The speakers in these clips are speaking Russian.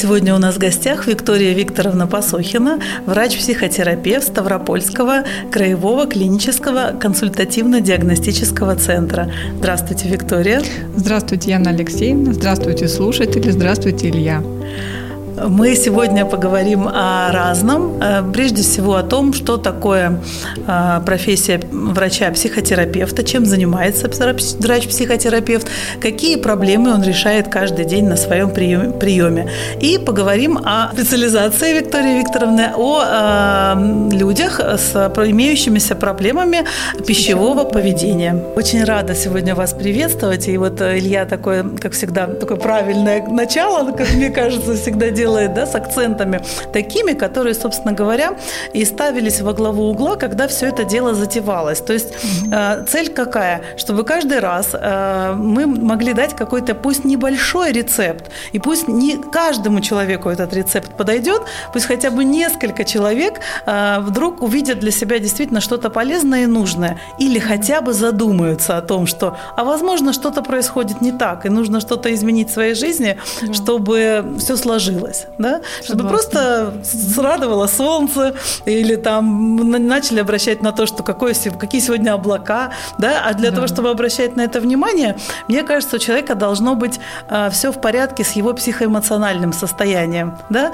Сегодня у нас в гостях Виктория Викторовна Посохина, врач-психотерапевт Ставропольского краевого клинического консультативно-диагностического центра. Здравствуйте, Виктория. Здравствуйте, Яна Алексеевна. Здравствуйте, слушатели. Здравствуйте, Илья. Мы сегодня поговорим о разном. Э, прежде всего о том, что такое э, профессия врача-психотерапевта, чем занимается врач-психотерапевт, какие проблемы он решает каждый день на своем приеме. И поговорим о специализации Виктории Викторовны, о э, людях с имеющимися проблемами пищевого поведения. Очень рада сегодня вас приветствовать. И вот Илья такой, как всегда, такое правильное начало, как мне кажется, всегда делает делает, да, с акцентами такими, которые, собственно говоря, и ставились во главу угла, когда все это дело затевалось. То есть э, цель какая? Чтобы каждый раз э, мы могли дать какой-то, пусть небольшой рецепт, и пусть не каждому человеку этот рецепт подойдет, пусть хотя бы несколько человек э, вдруг увидят для себя действительно что-то полезное и нужное, или хотя бы задумаются о том, что, а возможно, что-то происходит не так, и нужно что-то изменить в своей жизни, чтобы все сложилось радовалась, да? чтобы просто срадовало солнце или там начали обращать на то, что какое, какие сегодня облака, да? а для да. того, чтобы обращать на это внимание, мне кажется, у человека должно быть э, все в порядке с его психоэмоциональным состоянием. Да?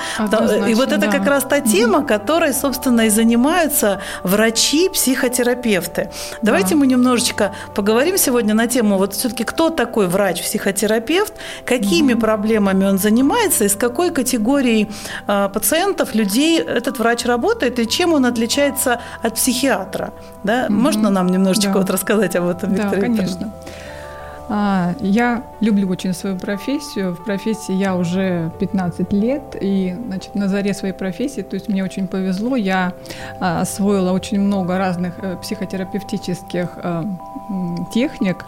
и вот это да. как раз та тема, угу. которой, собственно, и занимаются врачи-психотерапевты. Давайте да. мы немножечко поговорим сегодня на тему, вот все-таки кто такой врач-психотерапевт, какими угу. проблемами он занимается и с какой категорией категорией а, пациентов, людей этот врач работает и чем он отличается от психиатра? Да? Mm-hmm. Можно нам немножечко да. вот рассказать об этом, Виктор Да, конечно. А, я люблю очень свою профессию. В профессии я уже 15 лет, и значит, на заре своей профессии, то есть мне очень повезло, я а, освоила очень много разных э, психотерапевтических э, техник,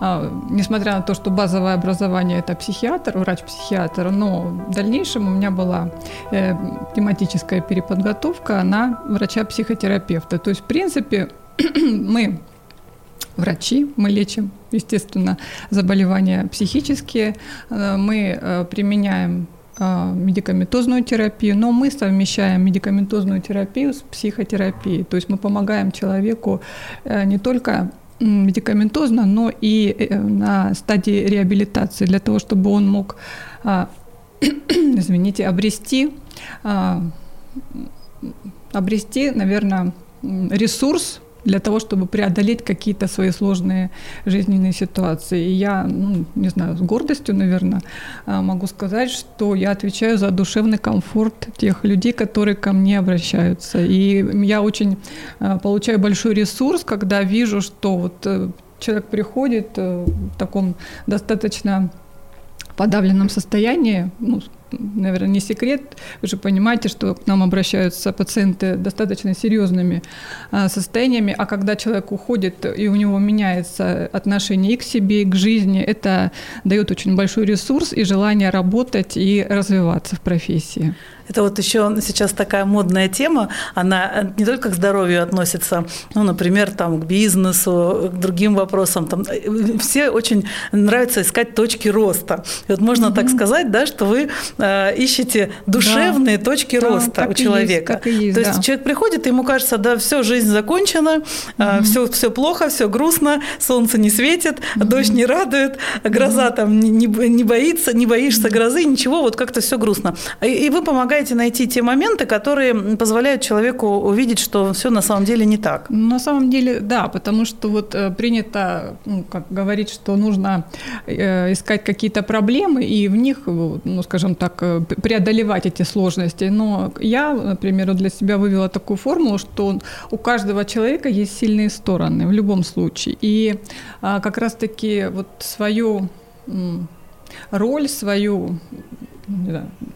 а, несмотря на то, что базовое образование это психиатр, врач-психиатр, но в дальнейшем у меня была э, тематическая переподготовка на врача-психотерапевта. То есть, в принципе, мы врачи, мы лечим, естественно, заболевания психические, э, мы э, применяем медикаментозную терапию, но мы совмещаем медикаментозную терапию с психотерапией. То есть мы помогаем человеку не только медикаментозно, но и э, на стадии реабилитации, для того, чтобы он мог, а, извините, обрести, а, обрести, наверное, ресурс для того, чтобы преодолеть какие-то свои сложные жизненные ситуации. И я, ну, не знаю, с гордостью, наверное, а, могу сказать, что я отвечаю за душевный комфорт тех людей, которые ко мне обращаются. И я очень а, получаю большой ресурс, когда вижу, что вот э, человек приходит э, в таком достаточно подавленном состоянии, ну, наверное, не секрет. Вы же понимаете, что к нам обращаются пациенты достаточно серьезными а, состояниями, а когда человек уходит и у него меняется отношение и к себе, и к жизни, это дает очень большой ресурс и желание работать и развиваться в профессии. Это вот еще сейчас такая модная тема, она не только к здоровью относится, ну, например, там, к бизнесу, к другим вопросам. Там, все очень нравится искать точки роста. И вот можно mm-hmm. так сказать, да, что вы э, ищете душевные да. точки да, роста у человека. Есть, есть, То да. есть человек приходит, и ему кажется, да, все, жизнь закончена, mm-hmm. э, все, все плохо, все грустно, солнце не светит, mm-hmm. дождь не радует, гроза mm-hmm. там не, не боится, не боишься грозы, ничего, вот как-то все грустно. И, и вы помогаете найти те моменты, которые позволяют человеку увидеть, что все на самом деле не так. На самом деле, да, потому что вот э, принято, ну, как говорить, что нужно искать какие-то проблемы и в них, ну, скажем так, э, преодолевать эти сложности. Но я, например, для себя вывела такую формулу, что у каждого человека есть сильные стороны в любом случае. И а, как раз-таки вот свою роль, свою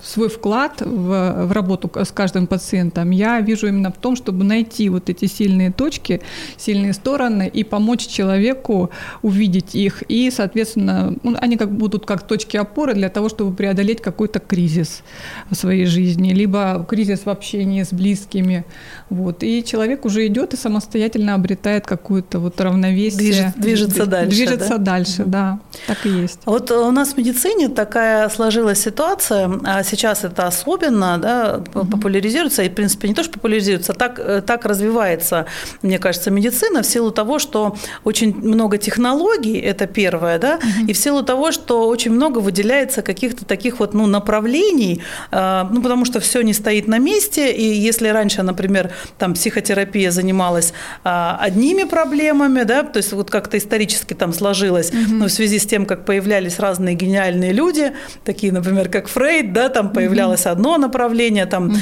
свой вклад в, в работу с каждым пациентом я вижу именно в том, чтобы найти вот эти сильные точки, сильные стороны и помочь человеку увидеть их. И, соответственно, ну, они как будут как точки опоры для того, чтобы преодолеть какой-то кризис в своей жизни, либо кризис в общении с близкими. Вот. И человек уже идет и самостоятельно обретает какую-то вот равновесие. Движет, движется дальше. Движется да? дальше, да, так и есть. Вот у нас в медицине такая сложилась ситуация, ситуация, а сейчас это особенно да, популяризируется, и, в принципе, не то, что популяризируется, так, э, так развивается, мне кажется, медицина в силу того, что очень много технологий, это первое, да, и в силу того, что очень много выделяется каких-то таких вот ну, направлений, а, ну, потому что все не стоит на месте, и если раньше, например, там психотерапия занималась а, одними проблемами, да, то есть вот как-то исторически там сложилось, ну, в связи с тем, как появлялись разные гениальные люди, такие, например, как Фрейд, да, там появлялось угу. одно направление, там угу.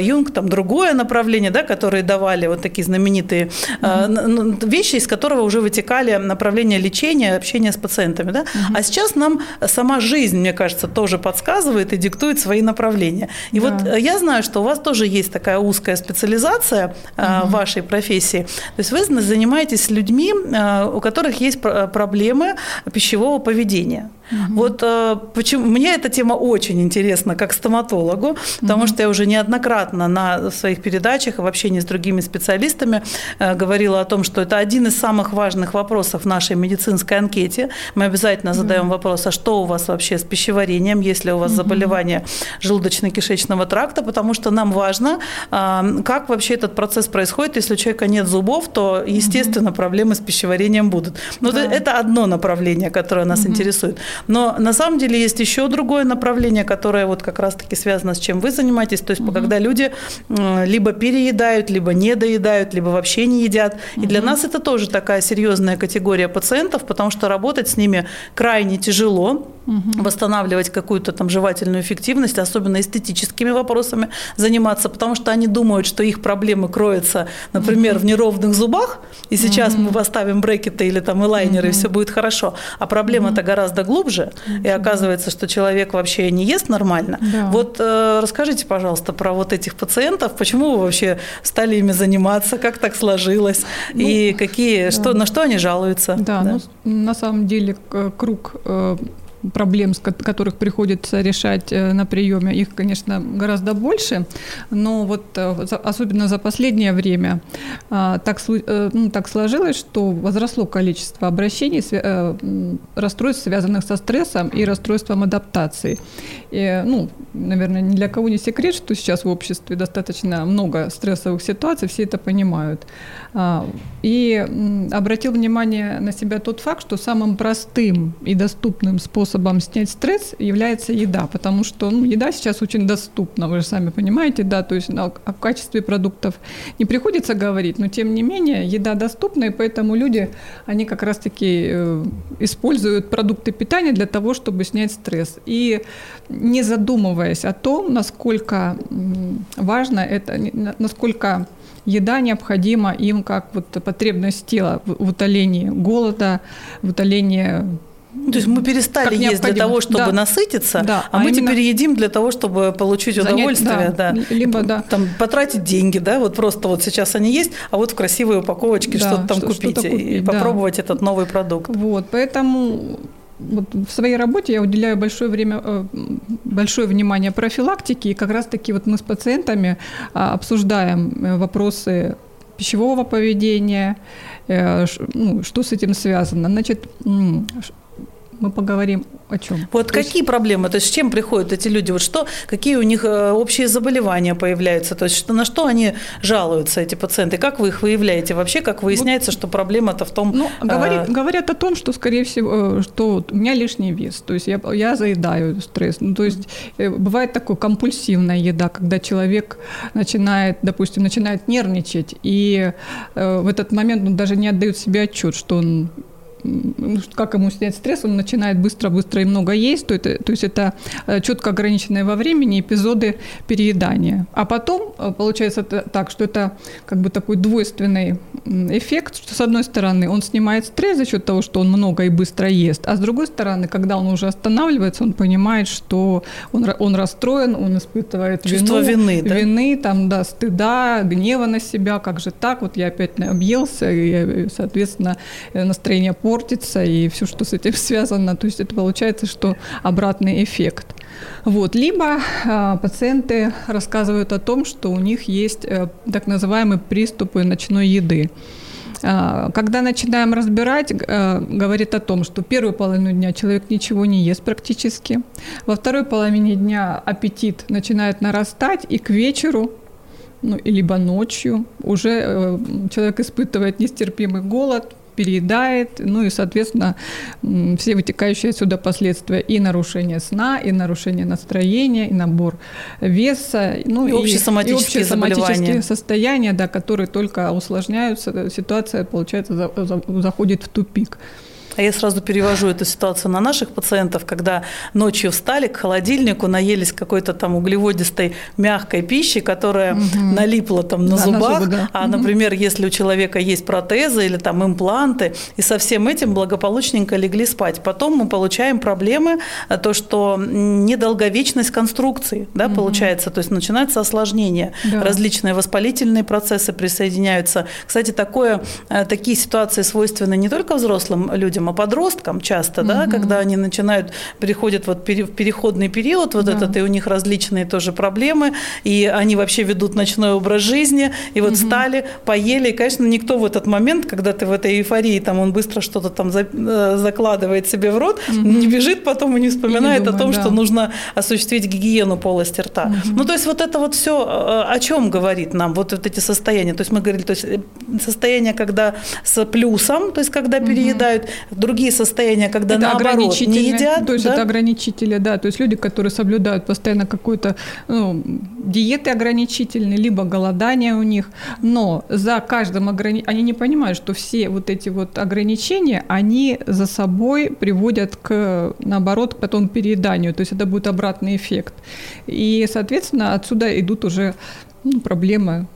Юнг, там другое направление, да, которые давали вот такие знаменитые угу. вещи, из которого уже вытекали направления лечения, общения с пациентами, да. Угу. А сейчас нам сама жизнь, мне кажется, тоже подсказывает и диктует свои направления. И да. вот я знаю, что у вас тоже есть такая узкая специализация в вашей профессии. То есть вы занимаетесь людьми, у которых есть проблемы пищевого поведения. Угу. Вот э, почему мне эта тема очень интересна как стоматологу, потому угу. что я уже неоднократно на своих передачах и в общении с другими специалистами э, говорила о том, что это один из самых важных вопросов в нашей медицинской анкете. Мы обязательно задаем угу. вопрос, а что у вас вообще с пищеварением, есть ли у вас заболевание желудочно-кишечного тракта, потому что нам важно, э, как вообще этот процесс происходит. Если у человека нет зубов, то, естественно, проблемы с пищеварением будут. Но да. это одно направление, которое нас интересует. Но на самом деле есть еще другое направление, которое вот как раз-таки связано с чем вы занимаетесь, то есть угу. когда люди либо переедают, либо не доедают, либо вообще не едят. И для нас это тоже такая серьезная категория пациентов, потому что работать с ними крайне тяжело, угу. восстанавливать какую-то там жевательную эффективность, особенно эстетическими вопросами заниматься, потому что они думают, что их проблемы кроются, например, угу. в неровных зубах, и сейчас угу. мы поставим брекеты или там элайнеры, угу. и все будет хорошо. А проблема-то угу. гораздо глубже, угу. и оказывается, что человек вообще не ест нормально. Да. Вот э, расскажите, пожалуйста, про вот этих пациентов, почему вы вообще стали ими заниматься, как так сложилось, ну, и какие, да. что, на что они жалуются? Да, да. Ну, на самом деле круг проблем, которых приходится решать э, на приеме, их, конечно, гораздо больше, но вот э, особенно за последнее время а, так, э, ну, так сложилось, что возросло количество обращений, расстройств, связанных со стрессом и расстройством адаптации. И, ну, наверное, ни для кого не секрет, что сейчас в обществе достаточно много стрессовых ситуаций, все это понимают. А, и обратил внимание на себя тот факт, что самым простым и доступным способом снять стресс является еда, потому что ну, еда сейчас очень доступна, вы же сами понимаете, да, то есть о, о качестве продуктов не приходится говорить, но тем не менее еда доступна, и поэтому люди, они как раз-таки э, используют продукты питания для того, чтобы снять стресс. И не задумываясь о том, насколько важно это, насколько еда необходима им как вот потребность тела в утолении голода, в утолении ну, то есть мы перестали есть для того, чтобы да. насытиться, да. а, а мы именно... теперь едим для того, чтобы получить Занять, удовольствие, да. да. Либо да. Там потратить деньги, да, вот просто вот сейчас они есть, а вот в красивой упаковочке да, что-то там что, купить, что купить и да. попробовать этот новый продукт. Вот, поэтому вот в своей работе я уделяю большое время, э, большое внимание профилактике, и как раз-таки вот мы с пациентами а, обсуждаем э, вопросы пищевого поведения, э, ну, что с этим связано. Значит, мы поговорим о чем. Вот то какие есть... проблемы, то есть с чем приходят эти люди, вот что, какие у них э, общие заболевания появляются, то есть что, на что они жалуются, эти пациенты, как вы их выявляете? Вообще, как выясняется, вот. что проблема-то в том... Ну, говорит, а... говорят о том, что, скорее всего, э, что у меня лишний вес, то есть я, я заедаю стресс, ну, то есть бывает такое компульсивная еда, когда человек начинает, допустим, начинает нервничать, и э, в этот момент он даже не отдает себе отчет, что он как ему снять стресс, он начинает быстро-быстро и много есть, то, это, то есть это э, четко ограниченные во времени эпизоды переедания. А потом э, получается так, что это как бы такой двойственный эффект, что с одной стороны он снимает стресс за счет того, что он много и быстро ест, а с другой стороны, когда он уже останавливается, он понимает, что он, он расстроен, он испытывает Чувство вину, вины, да? вины там, да, стыда, гнева на себя, как же так, вот я опять объелся, и, соответственно, настроение портится, портится и все, что с этим связано. То есть это получается, что обратный эффект. Вот. Либо э, пациенты рассказывают о том, что у них есть э, так называемые приступы ночной еды. А, когда начинаем разбирать, э, говорит о том, что первую половину дня человек ничего не ест практически, во второй половине дня аппетит начинает нарастать, и к вечеру ну, либо ночью уже э, человек испытывает нестерпимый голод, переедает, ну и, соответственно, все вытекающие отсюда последствия и нарушение сна, и нарушение настроения, и набор веса, ну и, и общесоматические, и общесоматические состояния, да, которые только усложняются, ситуация, получается, заходит в тупик. А я сразу перевожу эту ситуацию на наших пациентов, когда ночью встали к холодильнику, наелись какой-то там углеводистой мягкой пищи, которая угу. налипла там на да, зубах. На зубы, да. А, например, если у человека есть протезы или там импланты, и со всем этим благополучненько легли спать. Потом мы получаем проблемы, э, то, что недолговечность конструкции, да, угу. получается, то есть начинается осложнение. Да. Различные воспалительные процессы присоединяются. Кстати, такое, э, такие ситуации свойственны не только взрослым людям, детям, а подросткам часто, угу. да, когда они начинают, переходят вот в переходный период вот да. этот, и у них различные тоже проблемы, и они вообще ведут ночной образ жизни, и вот угу. стали, поели, и, конечно, никто в этот момент, когда ты в этой эйфории, там он быстро что-то там э, закладывает себе в рот, угу. не бежит потом и не вспоминает и не думает, о том, да. что нужно осуществить гигиену полости рта. Угу. Ну, то есть вот это вот все э, о чем говорит нам, вот, вот эти состояния. То есть мы говорили, то есть э, состояние, когда с плюсом, то есть когда угу. переедают, другие состояния, когда это наоборот не едят. То есть да? это ограничители, да, то есть люди, которые соблюдают постоянно какую-то ну, диеты ограничительные, либо голодание у них, но за каждым ограничением, они не понимают, что все вот эти вот ограничения, они за собой приводят к, наоборот, к потом перееданию, то есть это будет обратный эффект. И, соответственно, отсюда идут уже ну, проблемы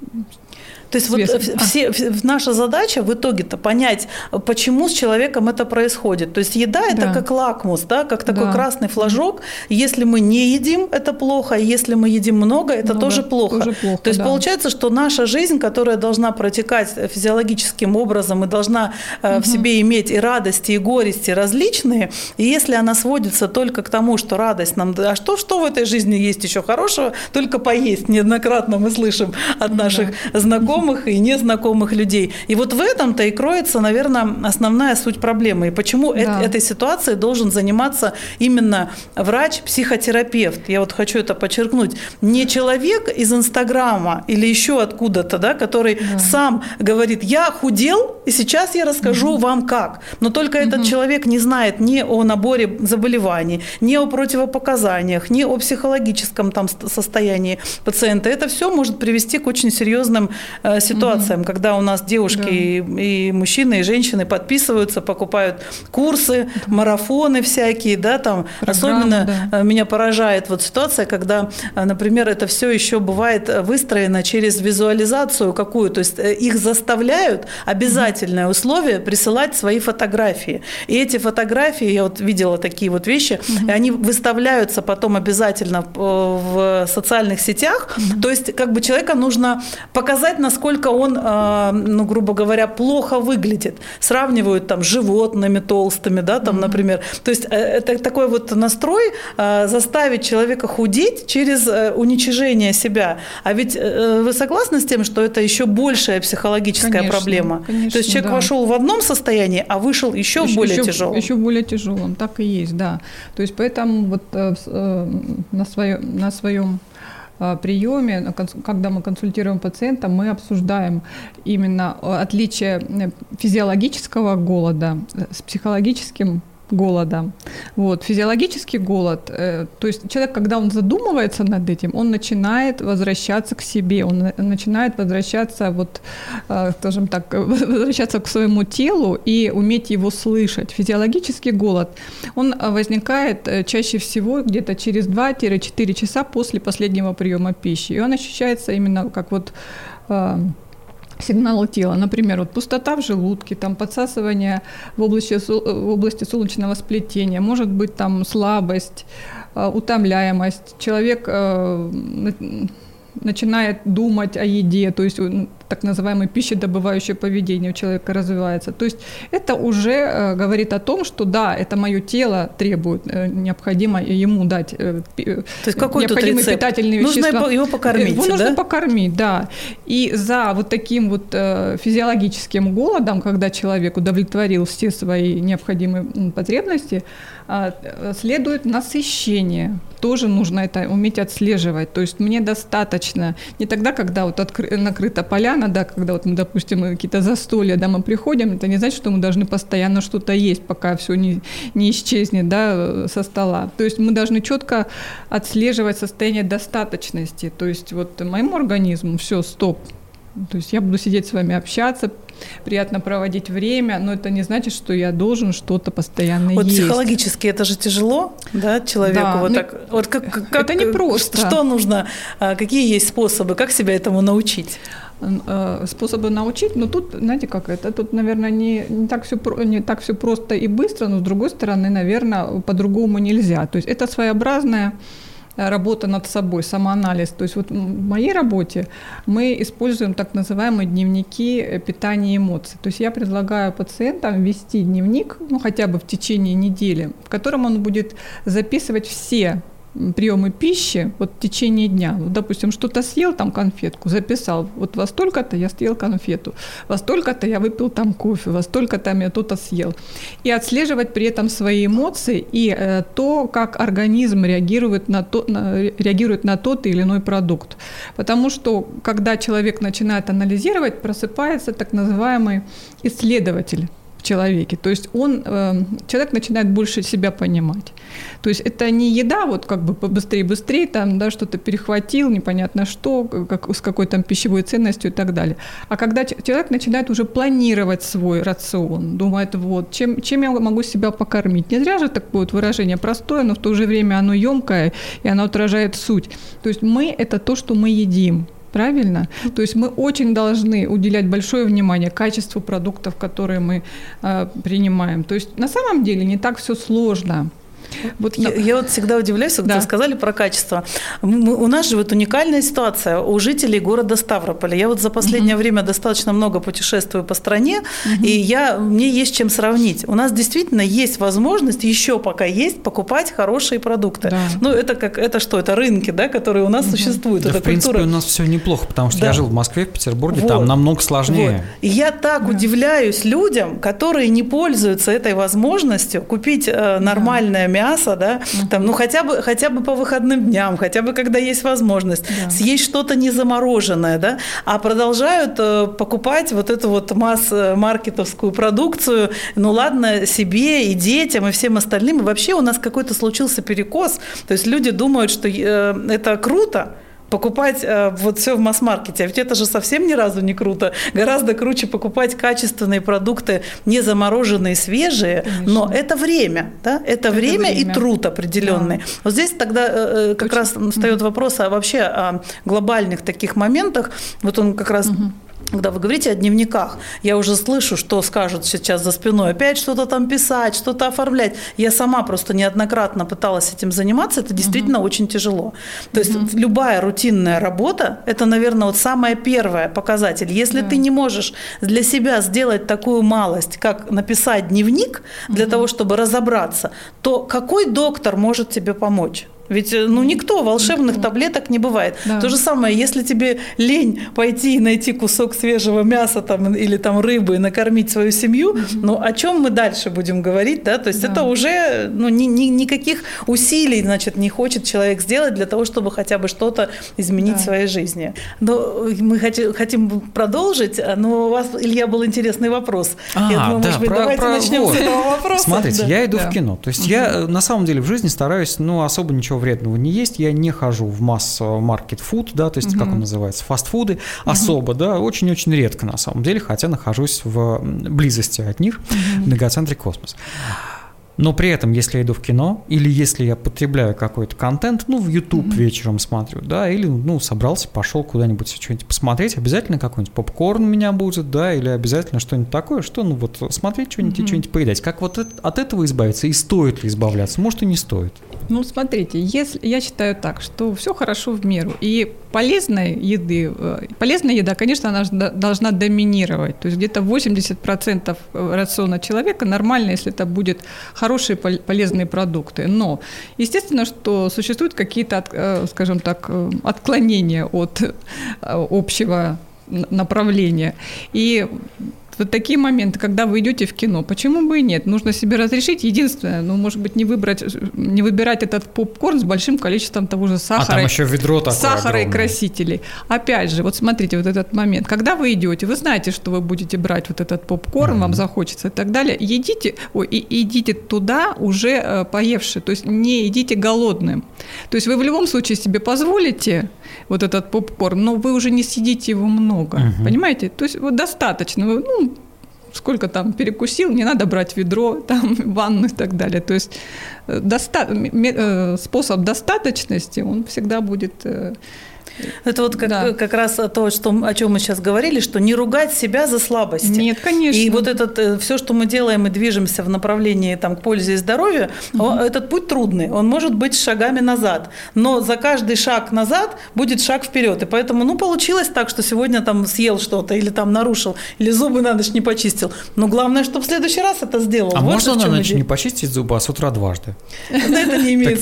то есть вот все, наша задача в итоге-то понять, почему с человеком это происходит. То есть еда это да. как лакмус, да, как такой да. красный флажок. Если мы не едим, это плохо, а если мы едим много, это много, тоже плохо. Тоже плохо То есть да. получается, что наша жизнь, которая должна протекать физиологическим образом и должна угу. в себе иметь и радости, и горести различные, и если она сводится только к тому, что радость нам, а что, что в этой жизни есть еще хорошего, только поесть. Неоднократно мы слышим от наших да. знакомых, знакомых и незнакомых людей. И вот в этом-то и кроется, наверное, основная суть проблемы. И почему да. этой ситуацией должен заниматься именно врач-психотерапевт. Я вот хочу это подчеркнуть. Не человек из Инстаграма или еще откуда-то, да, который да. сам говорит, я худел, и сейчас я расскажу угу. вам как. Но только угу. этот человек не знает ни о наборе заболеваний, ни о противопоказаниях, ни о психологическом там состоянии пациента. Это все может привести к очень серьезным э, ситуациям, угу. когда у нас девушки да. и, и мужчины, и женщины подписываются, покупают курсы, марафоны всякие, да, там. Программы, Особенно да. Э, меня поражает вот ситуация, когда, э, например, это все еще бывает выстроено через визуализацию какую, то есть э, их заставляют обязательное условие присылать свои фотографии. И эти фотографии, я вот видела такие вот вещи, угу. и они выставляются потом обязательно в социальных сетях. Угу. То есть как бы человека нужно показать, насколько насколько он, а, ну, грубо говоря, плохо выглядит. Сравнивают там с животными толстыми, да, там, mm-hmm. например. То есть э, это такой вот настрой а, заставить человека худеть через э, уничижение себя. А ведь э, вы согласны с тем, что это еще большая психологическая конечно, проблема? Конечно, То есть человек да. вошел в одном состоянии, а вышел еще, еще более еще, тяжелом. Еще более тяжелом, так и есть, да. То есть поэтому вот на, свое, на своем Э, приеме, когда мы консультируем пациента, мы обсуждаем именно э, отличие э, физиологического голода с психологическим голода. Вот. Физиологический голод, э, то есть человек, когда он задумывается над этим, он начинает возвращаться к себе, он начинает возвращаться, вот, э, скажем так, возвращаться к своему телу и уметь его слышать. Физиологический голод, он возникает э, чаще всего где-то через 2-4 часа после последнего приема пищи. И он ощущается именно как вот э, сигналы тела. Например, вот пустота в желудке, там подсасывание в области, в области солнечного сплетения, может быть там слабость, э, утомляемость. Человек э, начинает думать о еде, то есть так называемое пищедобывающее поведение у человека развивается. То есть это уже э, говорит о том, что да, это мое тело требует, э, необходимо ему дать э, То есть какой необходимые тут питательные нужно вещества. Нужно его покормить, Его да? нужно покормить, да. И за вот таким вот физиологическим голодом, когда человек удовлетворил все свои необходимые потребности, следует насыщение. Тоже нужно это уметь отслеживать. То есть мне достаточно не тогда, когда вот откры- накрыта поляна, да, когда вот мы, допустим, какие-то застолья, да, мы приходим, это не значит, что мы должны постоянно что-то есть, пока все не, не исчезнет, да, со стола. То есть мы должны четко отслеживать состояние достаточности. То есть вот моему организму все, стоп, то есть я буду сидеть с вами общаться, приятно проводить время, но это не значит, что я должен что-то постоянно вот есть. психологически это же тяжело, да, человеку да, вот ну, так. Вот как, как, это не просто. Что нужно, а, какие есть способы, как себя этому научить? Э, способы научить, но тут, знаете, как это, тут, наверное, не, не, так все, не так все просто и быстро, но с другой стороны, наверное, по-другому нельзя. То есть это своеобразная работа над собой, самоанализ. То есть вот в моей работе мы используем так называемые дневники э, питания и эмоций. То есть я предлагаю пациентам вести дневник, ну хотя бы в течение недели, в котором он будет записывать все приемы пищи вот в течение дня. Вот, допустим, что-то съел, там конфетку, записал. Вот во столько-то я съел конфету, во столько-то я выпил там кофе, во столько-то я то-то съел. И отслеживать при этом свои эмоции и э, то, как организм реагирует на, то, на, реагирует на тот или иной продукт. Потому что, когда человек начинает анализировать, просыпается так называемый исследователь человеке. То есть он, э, человек начинает больше себя понимать. То есть это не еда, вот как бы побыстрее, быстрее, там, да, что-то перехватил, непонятно что, как, с какой там пищевой ценностью и так далее. А когда человек начинает уже планировать свой рацион, думает, вот, чем, чем я могу себя покормить. Не зря же такое вот выражение простое, но в то же время оно емкое, и оно отражает суть. То есть мы – это то, что мы едим правильно? То есть мы очень должны уделять большое внимание качеству продуктов, которые мы э, принимаем. То есть на самом деле не так все сложно. Вот я, я вот всегда удивляюсь, когда да. сказали про качество. Мы, у нас же вот уникальная ситуация у жителей города Ставрополя. Я вот за последнее угу. время достаточно много путешествую по стране, угу. и я, мне есть чем сравнить. У нас действительно есть возможность, еще пока есть, покупать хорошие продукты. Да. Ну, это как, это что, это рынки, да, которые у нас угу. существуют. Да, это в принципе, культура. у нас все неплохо, потому что да. я жил в Москве, в Петербурге, вот. там намного сложнее. Вот. И я так да. удивляюсь людям, которые не пользуются этой возможностью купить э, нормальное да мясо, да, там, ну хотя бы, хотя бы по выходным дням, хотя бы когда есть возможность, да. съесть что-то не замороженное, да, а продолжают э, покупать вот эту вот масс-маркетовскую продукцию, ну ладно, себе и детям и всем остальным, и вообще у нас какой-то случился перекос, то есть люди думают, что э, это круто, покупать э, вот все в масс-маркете. А ведь это же совсем ни разу не круто. Гораздо круче покупать качественные продукты, не замороженные, свежие. Конечно. Но это время, да? Это, это время, время и труд определенный. Да. Вот здесь тогда э, э как Очень. раз встает вопрос а вообще о глобальных таких моментах. Вот он как раз угу когда вы говорите о дневниках, я уже слышу, что скажут сейчас за спиной, опять что-то там писать, что-то оформлять. Я сама просто неоднократно пыталась этим заниматься, это действительно угу. очень тяжело. То есть угу. любая рутинная работа, это, наверное, вот самое первое показатель. Если да. ты не можешь для себя сделать такую малость, как написать дневник для угу. того, чтобы разобраться, то какой доктор может тебе помочь? Ведь э, ну никто волшебных никто. таблеток не бывает. Да. То же самое, если тебе лень пойти и найти кусок свежего мяса там, или там рыбы и накормить свою семью, угу. ну о чем мы дальше будем говорить, да? То есть да. это уже ну, ни, ни, никаких усилий, значит, не хочет человек сделать для того, чтобы хотя бы что-то изменить да. в своей жизни. Но мы хотим, хотим продолжить, но у вас, Илья, был интересный вопрос. А, я думаю, да, может быть, про, давайте про, начнем вот. с этого вопроса. Смотрите, да. я иду да. в кино. То есть угу. я на самом деле в жизни стараюсь, ну, особо ничего ничего вредного не есть. Я не хожу в масс-маркет фуд, да, то есть, угу. как он называется, фастфуды, угу. особо, да, очень-очень редко на самом деле, хотя нахожусь в близости от них, угу. в многоцентре космос. Но при этом, если я иду в кино, или если я потребляю какой-то контент, ну, в YouTube mm-hmm. вечером смотрю, да, или, ну, собрался, пошел куда-нибудь что-нибудь посмотреть, обязательно какой-нибудь попкорн у меня будет, да, или обязательно что-нибудь такое, что, ну, вот смотреть что-нибудь mm-hmm. и что-нибудь поедать. Как вот от этого избавиться и стоит ли избавляться? Может, и не стоит. Ну, смотрите, если я считаю так, что все хорошо в меру, и полезной еды, э, полезная еда, конечно, она должна доминировать, то есть где-то 80% рациона человека нормально, если это будет хорошие полезные продукты, но естественно, что существуют какие-то, э, скажем так, э, отклонения от общего направления. И вот такие моменты, когда вы идете в кино, почему бы и нет? Нужно себе разрешить. Единственное, ну, может быть, не выбрать, не выбирать этот попкорн с большим количеством того же сахара. А там еще ведро такое Сахара огромное. и красителей. Опять же, вот смотрите, вот этот момент. Когда вы идете, вы знаете, что вы будете брать вот этот попкорн, mm-hmm. вам захочется и так далее. Едите, ой, и, идите туда уже э, поевшие, то есть не идите голодным. То есть вы в любом случае себе позволите вот этот попкорн, но вы уже не съедите его много, угу. понимаете? То есть вот достаточно, ну, сколько там перекусил, не надо брать ведро, там, ванну и так далее. То есть э, доста- э, способ достаточности, он всегда будет э, это вот как, да. как раз то, что, о чем мы сейчас говорили, что не ругать себя за слабости. Нет, конечно. И вот этот, э, все, что мы делаем и движемся в направлении там, к пользе и здоровью, угу. этот путь трудный. Он может быть шагами назад. Но за каждый шаг назад будет шаг вперед. И поэтому, ну, получилось так, что сегодня там съел что-то, или там нарушил, или зубы на ночь не почистил. Но главное, чтобы в следующий раз это сделал. А вот можно на ночь не почистить зубы, а с утра дважды? Это не имеет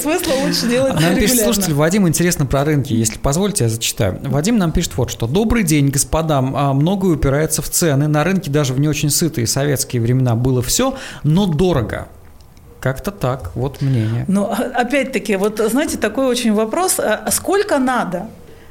смысла, лучше делать Нам пишет слушатель Вадим, интересно про рынки рынке. Если позволите, я зачитаю. Вадим нам пишет вот что. Добрый день, господа. Многое упирается в цены. На рынке даже в не очень сытые советские времена было все, но дорого. Как-то так, вот мнение. Но а, опять-таки, вот знаете, такой очень вопрос, а, а сколько надо?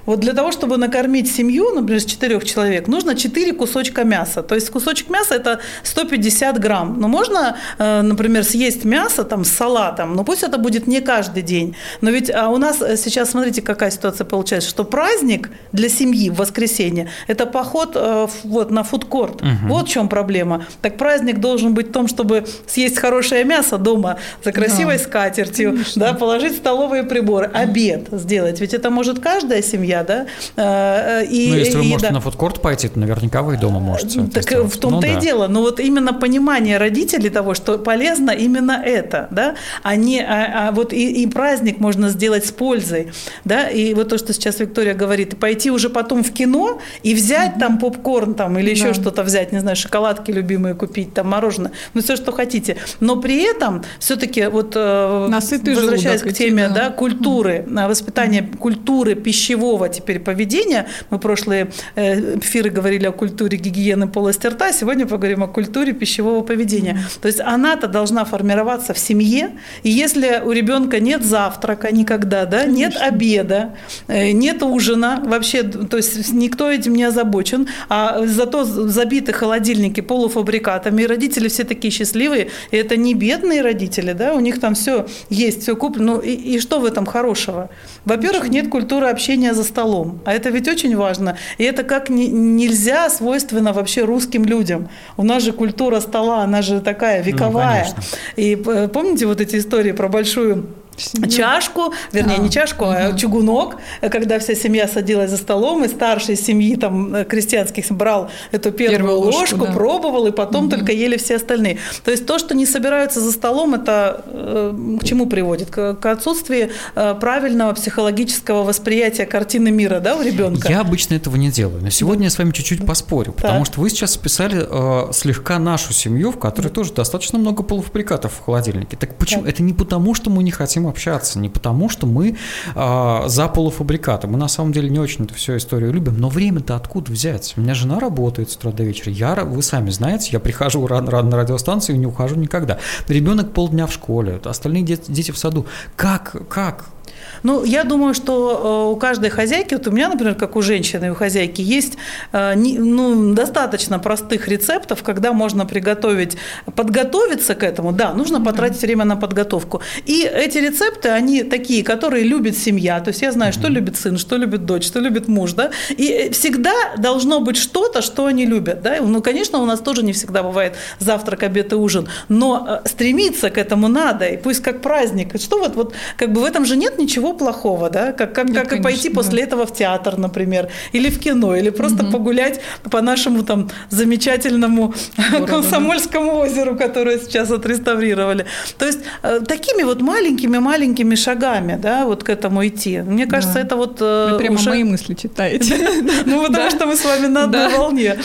Вот для того, чтобы накормить семью, например, с четырех человек, нужно 4 кусочка мяса. То есть кусочек мяса – это 150 грамм. Но можно, э, например, съесть мясо там, с салатом, но пусть это будет не каждый день. Но ведь а у нас сейчас, смотрите, какая ситуация получается, что праздник для семьи в воскресенье – это поход э, вот, на фудкорт. Угу. Вот в чем проблема. Так праздник должен быть в том, чтобы съесть хорошее мясо дома за красивой да. скатертью, да, положить столовые приборы, обед сделать. Ведь это может каждая семья да. Э, и, ну, если вы и, можете да. на фудкорт пойти, то наверняка вы и дома можете. Так в том-то ну, и да. дело. Но вот именно понимание родителей того, что полезно именно это, да, а не, а, а вот и, и праздник можно сделать с пользой, да, и вот то, что сейчас Виктория говорит, и пойти уже потом в кино и взять mm-hmm. там попкорн там или еще да. что-то взять, не знаю, шоколадки любимые купить, там мороженое, ну все, что хотите. Но при этом все-таки вот э, Насытый возвращаясь к теме, да, да культуры, mm-hmm. воспитания mm-hmm. культуры пищевого теперь поведения. Мы прошлые э, эфиры говорили о культуре гигиены полости рта, сегодня поговорим о культуре пищевого поведения. То есть она-то должна формироваться в семье, и если у ребенка нет завтрака никогда, да, нет обеда, э, нет ужина, вообще, то есть никто этим не озабочен, а зато забиты холодильники полуфабрикатами, и родители все такие счастливые, и это не бедные родители, да, у них там все есть, все куплено, ну и, и что в этом хорошего? Во-первых, нет культуры общения за столом. А это ведь очень важно. И это как не, нельзя свойственно вообще русским людям. У нас же культура стола, она же такая ну, вековая. Ну, и э, помните вот эти истории про большую Семью. чашку, вернее, а, не чашку, угу. а чугунок, когда вся семья садилась за столом, и старший семьи там э, крестьянских брал эту первую, первую ложку, ложку да. пробовал, и потом угу. только ели все остальные. То есть то, что не собираются за столом, это э, к чему приводит? К, к отсутствию э, правильного психологического восприятия картины мира, да, у ребенка. Я обычно этого не делаю, но сегодня да. я с вами чуть-чуть поспорю, потому так. что вы сейчас списали э, слегка нашу семью, в которой тоже достаточно много полуфабрикатов в холодильнике. Так почему? Так. Это не потому, что мы не хотим общаться, не потому, что мы э, за полуфабрикаты. Мы на самом деле не очень эту всю историю любим, но время-то откуда взять? У меня жена работает с утра до вечера. Я, вы сами знаете, я прихожу рано-рано на радиостанцию и не ухожу никогда. Ребенок полдня в школе, остальные дети, дети в саду. Как, как Ну, я думаю, что э, у каждой хозяйки, вот у меня, например, как у женщины, у хозяйки, есть э, ну, достаточно простых рецептов, когда можно приготовить, подготовиться к этому. Да, нужно потратить время на подготовку. И эти рецепты, они такие, которые любит семья. То есть я знаю, что любит сын, что любит дочь, что любит муж. Да? И всегда должно быть что-то, что они любят. Да? Ну, конечно, у нас тоже не всегда бывает завтрак, обед и ужин. Но э, стремиться к этому надо. И пусть как праздник. Что вот, вот как бы в этом же нет ничего ничего плохого, да, как, как, Нет, как конечно, и пойти да. после этого в театр, например, или в кино, или просто угу. погулять по нашему там замечательному Городу, Комсомольскому да. озеру, которое сейчас отреставрировали. То есть э, такими вот маленькими-маленькими шагами, да, вот к этому идти. Мне кажется, да. это вот э, Вы прямо уже... мои мысли читаете. Ну, потому что мы с вами на одной волне,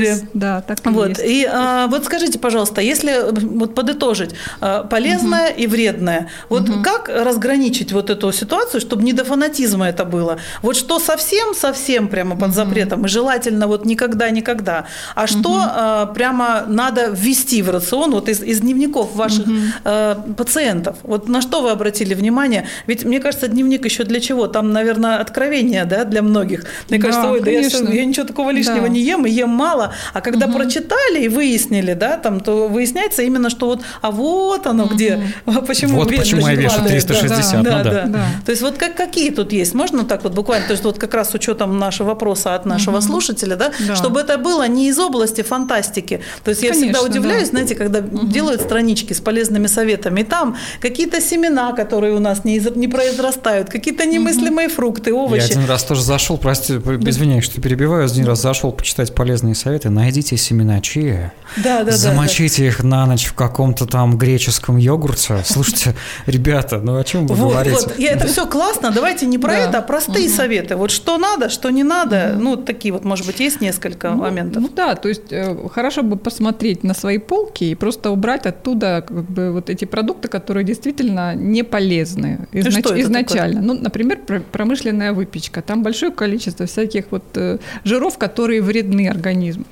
есть, да, так и есть. И а, вот скажите, пожалуйста, если вот подытожить, э, полезное и вредное, вот как разграничить вот эту эту ситуацию, чтобы не до фанатизма это было. Вот что совсем-совсем прямо под запретом, и желательно вот никогда-никогда, а что угу. прямо надо ввести в рацион вот из, из дневников ваших угу. пациентов. Вот на что вы обратили внимание? Ведь, мне кажется, дневник еще для чего? Там, наверное, откровение да, для многих. Мне да, кажется, ой, да я, я ничего такого лишнего да. не ем, и ем мало. А когда угу. прочитали и выяснили, да, там, то выясняется именно, что вот, а вот оно угу. где, почему Вот почему я вешу 360, да, ну да. да. Да. То есть вот как, какие тут есть? Можно так вот буквально, то есть вот как раз с учетом нашего вопроса от нашего угу. слушателя, да, да, чтобы это было не из области фантастики. То есть Конечно, я всегда удивляюсь, да. знаете, когда угу. делают странички с полезными советами, и там какие-то семена, которые у нас не, не произрастают, какие-то немыслимые угу. фрукты, овощи. Я один раз тоже зашел, прости, извиняюсь, что перебиваю, один раз зашел почитать полезные советы, найдите семена чия, да, да, замочите да, да. их на ночь в каком-то там греческом йогурте. Слушайте, ребята, ну о чем вы вот, говорите? Вот, это все классно, давайте не про да. это, а простые угу. советы. Вот что надо, что не надо. Угу. Ну, такие вот, может быть, есть несколько ну, моментов. Ну да, то есть э, хорошо бы посмотреть на свои полки и просто убрать оттуда как бы вот эти продукты, которые действительно не полезны изнач... что изначально. Такое? Ну, например, промышленная выпечка. Там большое количество всяких вот э, жиров, которые вредны организм,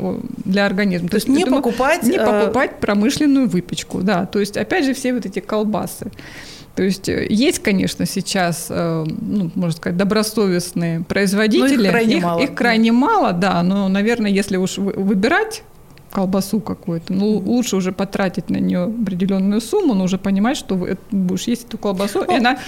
для организма. То, то есть не думаю, покупать... Не э, покупать промышленную выпечку, да. То есть, опять же, все вот эти колбасы. То есть э, есть, конечно, сейчас, э, ну, можно сказать, добросовестные производители. Но их крайне их, мало. Их крайне мало, да. Но, наверное, если уж выбирать колбасу какую-то. Ну, лучше уже потратить на нее определенную сумму, но уже понимать, что вы будешь есть эту колбасу, ну, и она...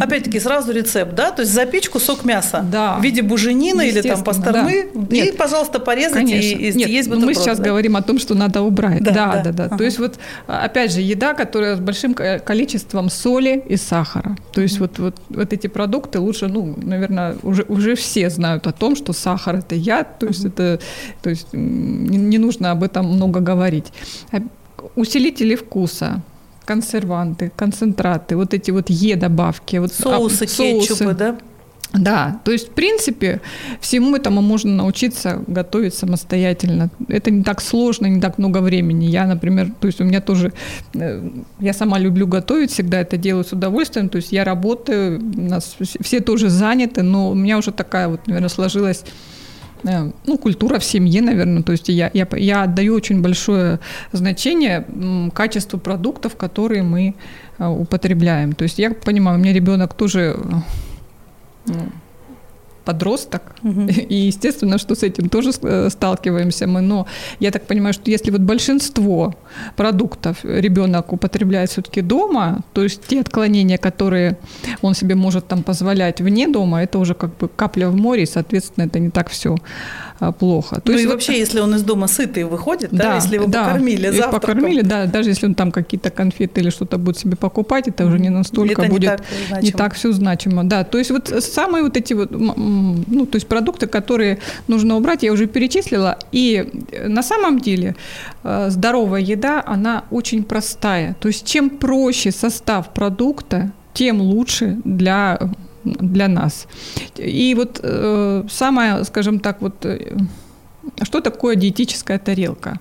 Опять-таки, сразу рецепт, да? То есть запечь кусок мяса да. в виде буженины или там пастормы, да. и, Нет, пожалуйста, порезать конечно. и, и Нет, есть мы сейчас да? говорим о том, что надо убрать. Да, да, да. да, да. Ага. То есть вот, опять же, еда, которая с большим количеством соли и сахара. То есть вот, вот, вот эти продукты лучше, ну, наверное, уже, уже все знают о том, что сахар – это яд, то есть это, то есть не, не нужно об этом много говорить. Усилители вкуса, консерванты, концентраты, вот эти вот Е-добавки. Вот, соусы, а, соусы, кетчупы, да? Да, то есть, в принципе, всему этому можно научиться готовить самостоятельно. Это не так сложно, не так много времени. Я, например, то есть у меня тоже, э, я сама люблю готовить, всегда это делаю с удовольствием. То есть я работаю, у нас все тоже заняты, но у меня уже такая вот, наверное, сложилась ну, культура в семье, наверное. То есть я, я, я отдаю очень большое значение качеству продуктов, которые мы э, употребляем. То есть я понимаю, у меня ребенок тоже э, подросток, угу. и естественно, что с этим тоже э, сталкиваемся мы, но я так понимаю, что если вот большинство продуктов ребенок употребляет все-таки дома, то есть те отклонения, которые он себе может там позволять вне дома, это уже как бы капля в море, и, соответственно, это не так все плохо. То ну есть и вот... вообще, если он из дома сытый выходит, да, да если его да, покормили завтраком. покормили, да, даже если он там какие-то конфеты или что-то будет себе покупать, это уже не настолько это будет не так, не так все значимо. Да, то есть вот самые вот эти вот, ну, то есть продукты, которые нужно убрать, я уже перечислила, и на самом деле э, здоровая еда, она очень простая. То есть чем проще состав продукта, тем лучше для для нас. И вот э, самое, скажем так, вот э, что такое диетическая тарелка?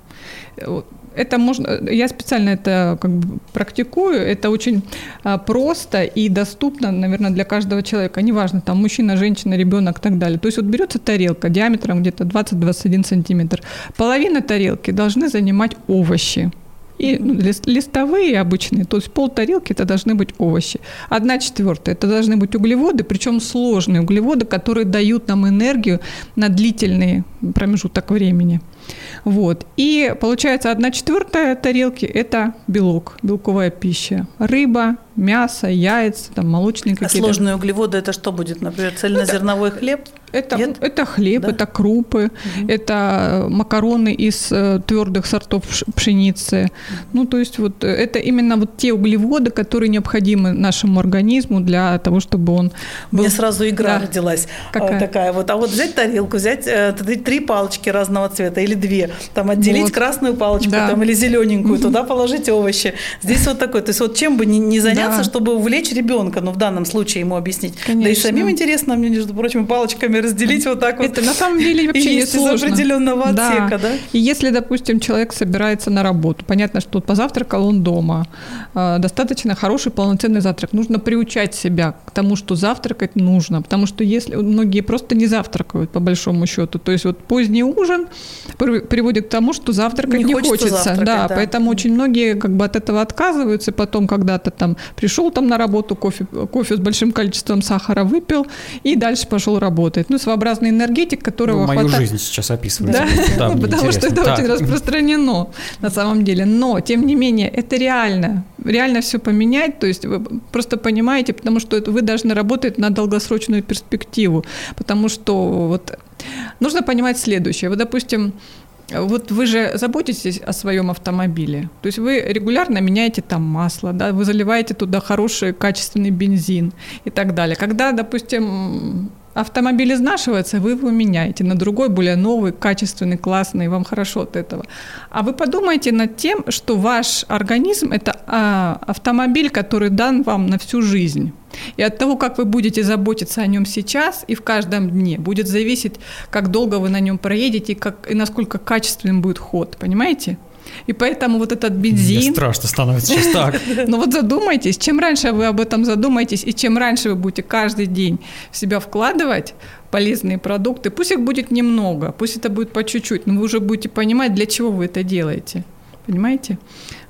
Это можно, я специально это как бы практикую, это очень а, просто и доступно, наверное, для каждого человека, неважно, там мужчина, женщина, ребенок и так далее. То есть вот берется тарелка диаметром где-то 20-21 сантиметр, половина тарелки должны занимать овощи, И ну, листовые обычные, то есть пол тарелки это должны быть овощи. Одна четвертая это должны быть углеводы, причем сложные углеводы, которые дают нам энергию на длительный промежуток времени. Вот. И получается, одна четвертая тарелки – это белок, белковая пища. Рыба, мясо, яйца, там, молочные а какие-то. А сложные углеводы – это что будет? Например, цельнозерновой это, хлеб? Это, это хлеб, да? это крупы, угу. это макароны из э, твердых сортов пшеницы. Ну, то есть вот это именно вот те углеводы, которые необходимы нашему организму для того, чтобы он был... Меня сразу игра да. родилась э, Какая? такая вот. А вот взять тарелку, взять э, три палочки разного цвета или две, там отделить вот. красную палочку да. там, или зелененькую, угу. туда положить овощи. Здесь вот такой. То есть вот чем бы не, не заняться, да. чтобы увлечь ребенка, ну, в данном случае ему объяснить. Конечно. Да и самим интересно мне, между прочим, палочками разделить вот так вот. Это на самом деле вообще не сложно. из определенного да. отсека, да? И если, допустим, человек собирается на работу, понятно, что позавтракал он дома, а, достаточно хороший полноценный завтрак. Нужно приучать себя к тому, что завтракать нужно, потому что если многие просто не завтракают по большому счету, то есть вот поздний ужин приводит к тому, что завтракать не, не хочется, хочется. да, да, поэтому очень многие как бы от этого отказываются, потом когда-то там пришел там на работу кофе кофе с большим количеством сахара выпил и дальше пошел работать. Ну, своеобразный энергетик, которого ну, мою хватает... жизнь сейчас описывается. Да, да потому что это так. очень распространено на самом деле. Но, тем не менее, это реально. Реально все поменять. То есть вы просто понимаете, потому что это вы должны работать на долгосрочную перспективу. Потому что вот нужно понимать следующее. Вот, допустим, вот вы же заботитесь о своем автомобиле. То есть вы регулярно меняете там масло, да, вы заливаете туда хороший качественный бензин и так далее. Когда, допустим, автомобиль изнашивается, вы его меняете на другой, более новый, качественный, классный, вам хорошо от этого. А вы подумайте над тем, что ваш организм – это а, автомобиль, который дан вам на всю жизнь. И от того, как вы будете заботиться о нем сейчас и в каждом дне, будет зависеть, как долго вы на нем проедете и, как, и насколько качественным будет ход. Понимаете? И поэтому вот этот бензин... Мне страшно становится сейчас так. Но вот задумайтесь, чем раньше вы об этом задумаетесь, и чем раньше вы будете каждый день в себя вкладывать полезные продукты, пусть их будет немного, пусть это будет по чуть-чуть, но вы уже будете понимать, для чего вы это делаете. Понимаете?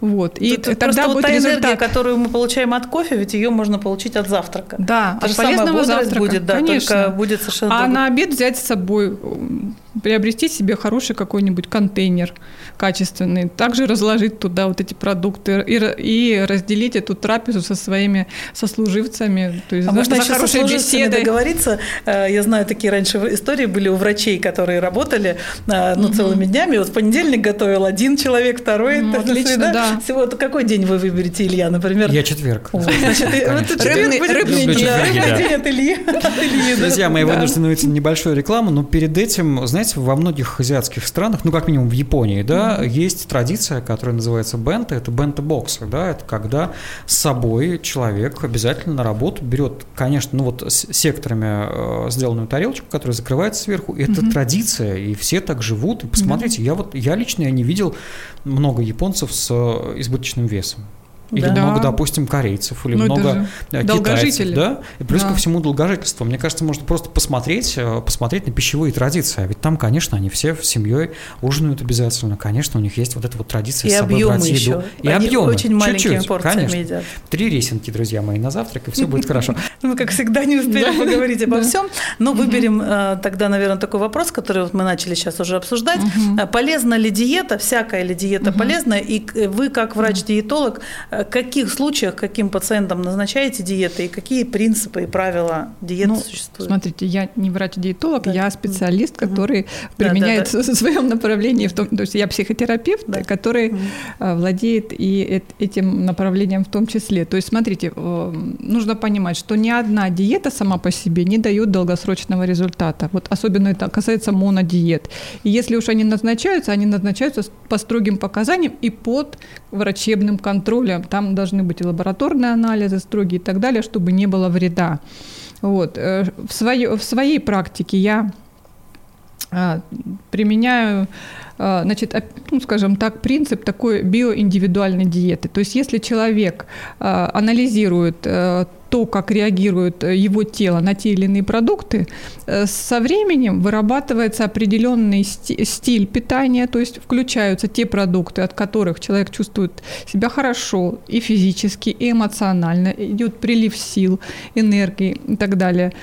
Вот. И Тут тогда будет та результат. энергия, которую мы получаем от кофе, ведь ее можно получить от завтрака. Да, от полезного завтрака. будет, да, Конечно. только будет совершенно А другой. на обед взять с собой, приобрести себе хороший какой-нибудь контейнер качественный, также разложить туда вот эти продукты и, и разделить эту трапезу со своими сослуживцами. То есть а можно еще беседы. договориться. Э, я знаю, такие раньше истории были у врачей, которые работали э, ну, угу. целыми днями. Вот в понедельник готовил один человек, второй. Ну, отлично, да. Да. Всего, какой день вы выберете, Илья, например? Я четверг. Рыбный день. от Ильи. Друзья мои, вынуждены выйти небольшую рекламу, но перед этим, знаете, во многих азиатских странах, ну, как минимум в Японии, да, есть традиция, которая называется бента, это бента-боксы, да, это когда с собой человек обязательно на работу берет, конечно, ну, вот секторами э, сделанную тарелочку, которая закрывается сверху, это традиция, и все так живут, и посмотрите, я вот, я лично я не видел много японцев с э, избыточным весом. Или да. много, допустим, корейцев, или ну, много э, китайцев, да? И плюс да. ко всему долгожительство. Мне кажется, можно просто посмотреть, э, посмотреть на пищевые традиции. А ведь там, конечно, они все в семьей ужинают обязательно. Конечно, у них есть вот эта вот традиция и с собой брать еду. Еще. И они объемы. очень маленькими Чуть-чуть, порциями конечно. едят. Три ресинки, друзья мои, на завтрак, и все будет хорошо. Мы, как всегда, не успели поговорить обо всем. Но выберем э, тогда, наверное, такой вопрос, который мы начали сейчас уже обсуждать. Полезна ли диета, всякая ли диета полезна? И вы, как врач-диетолог, каких случаях каким пациентам назначаете диеты и какие принципы и правила диеты ну, существуют? Смотрите, я не врач-диетолог, да. я специалист, который угу. применяет да, да, да. в своем направлении, в том, то есть я психотерапевт, да. который угу. владеет и этим направлением в том числе. То есть смотрите, нужно понимать, что ни одна диета сама по себе не дает долгосрочного результата. Вот особенно это касается монодиет. И если уж они назначаются, они назначаются по строгим показаниям и под врачебным контролем. Там должны быть и лабораторные анализы строгие и так далее, чтобы не было вреда. Вот. Э, в, своей, в своей практике я а, применяю, а, значит, ну, скажем так, принцип такой биоиндивидуальной диеты. То есть если человек а, анализирует то, как реагирует э, его тело на те или иные продукты, э, со временем вырабатывается определенный стиль питания, то есть включаются те продукты, от которых человек чувствует себя хорошо и физически, и эмоционально, идет прилив сил, энергии и так далее.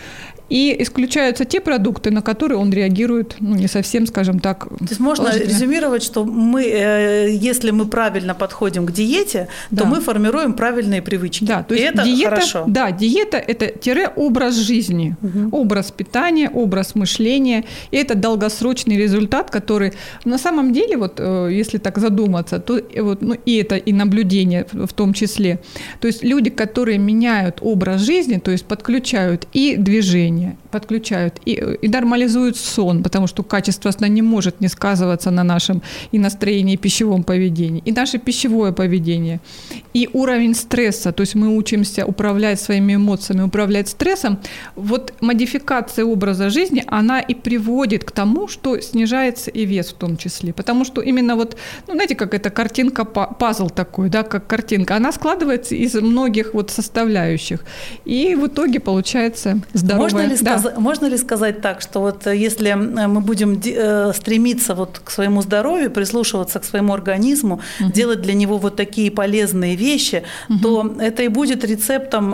И исключаются те продукты, на которые он реагирует ну, не совсем, скажем так. То есть можно резюмировать, что мы, э, если мы правильно подходим к диете, да. то мы формируем правильные привычки. Да, то есть и это диета, хорошо. Да, диета – это тире образ жизни, угу. образ питания, образ мышления. И это долгосрочный результат, который на самом деле, вот э, если так задуматься, то вот, ну, и это и наблюдение в том числе. То есть люди, которые меняют образ жизни, то есть подключают и движение, движение подключают и, и нормализуют сон, потому что качество сна не может не сказываться на нашем и настроении, и пищевом поведении, и наше пищевое поведение, и уровень стресса, то есть мы учимся управлять своими эмоциями, управлять стрессом. Вот модификация образа жизни, она и приводит к тому, что снижается и вес в том числе, потому что именно вот, ну, знаете, как эта картинка, пазл такой, да, как картинка, она складывается из многих вот составляющих, и в итоге получается здоровая можно ли, да. сказ... Можно ли сказать так, что вот э, если э, мы будем э, стремиться вот к своему здоровью, прислушиваться к своему организму, угу. делать для него вот такие полезные вещи, угу. то это и будет рецептом,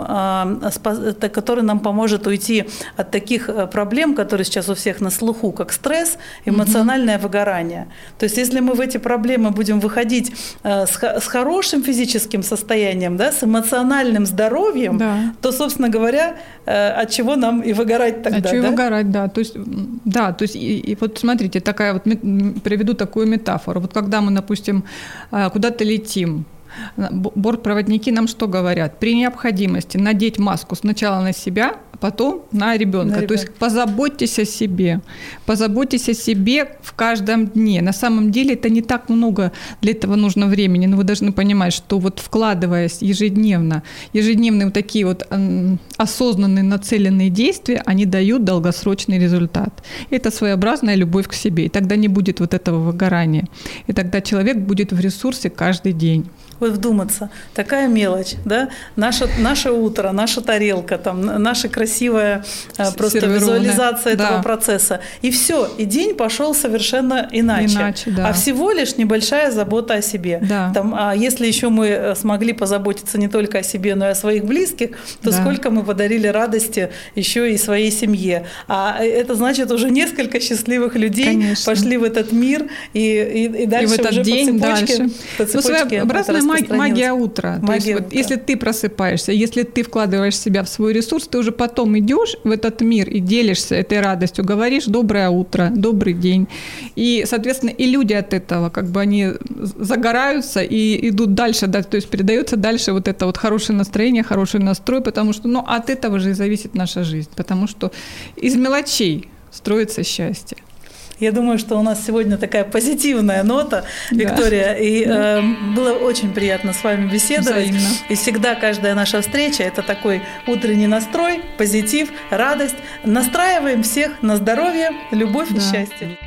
который нам поможет уйти от таких проблем, которые сейчас у всех на слуху, как стресс, эмоциональное угу. выгорание. То есть если мы в эти проблемы будем выходить с хорошим физическим состоянием, да, с эмоциональным здоровьем, да. то, собственно говоря, от чего нам и выгорать тогда, А что да? выгорать, да. То есть, да, то есть, и, и вот смотрите, такая вот, приведу такую метафору. Вот когда мы, допустим, а, куда-то летим, Бортпроводники нам что говорят? При необходимости надеть маску сначала на себя, потом на ребенка. На То есть позаботьтесь о себе. Позаботьтесь о себе в каждом дне. На самом деле это не так много для этого нужно времени, но вы должны понимать, что вот вкладываясь ежедневно, ежедневные вот такие вот осознанные нацеленные действия, они дают долгосрочный результат. Это своеобразная любовь к себе. И тогда не будет вот этого выгорания. И тогда человек будет в ресурсе каждый день. Вот вдуматься, такая мелочь, да, наше, наше утро, наша тарелка, там, наша красивая э, просто визуализация да. этого процесса. И все, и день пошел совершенно иначе. иначе да. А всего лишь небольшая забота о себе. Да. Там, а если еще мы э, смогли позаботиться не только о себе, но и о своих близких, то да. сколько мы подарили радости еще и своей семье. А это значит, уже несколько счастливых людей Конечно. пошли в этот мир и, и, и дальше и в этот уже день по цепочке, дальше. по цепочке ну, магия утра. Магия То есть, утра. Вот, если ты просыпаешься, если ты вкладываешь себя в свой ресурс, ты уже потом идешь в этот мир и делишься этой радостью, говоришь доброе утро, добрый день. И, соответственно, и люди от этого, как бы они загораются и идут дальше, да, то есть передается дальше вот это вот хорошее настроение, хороший настрой, потому что, ну, от этого же и зависит наша жизнь, потому что из мелочей строится счастье. Я думаю, что у нас сегодня такая позитивная нота, Виктория, да. и э, было очень приятно с вами беседовать. Взаимно. И всегда каждая наша встреча – это такой утренний настрой, позитив, радость. Настраиваем всех на здоровье, любовь да. и счастье.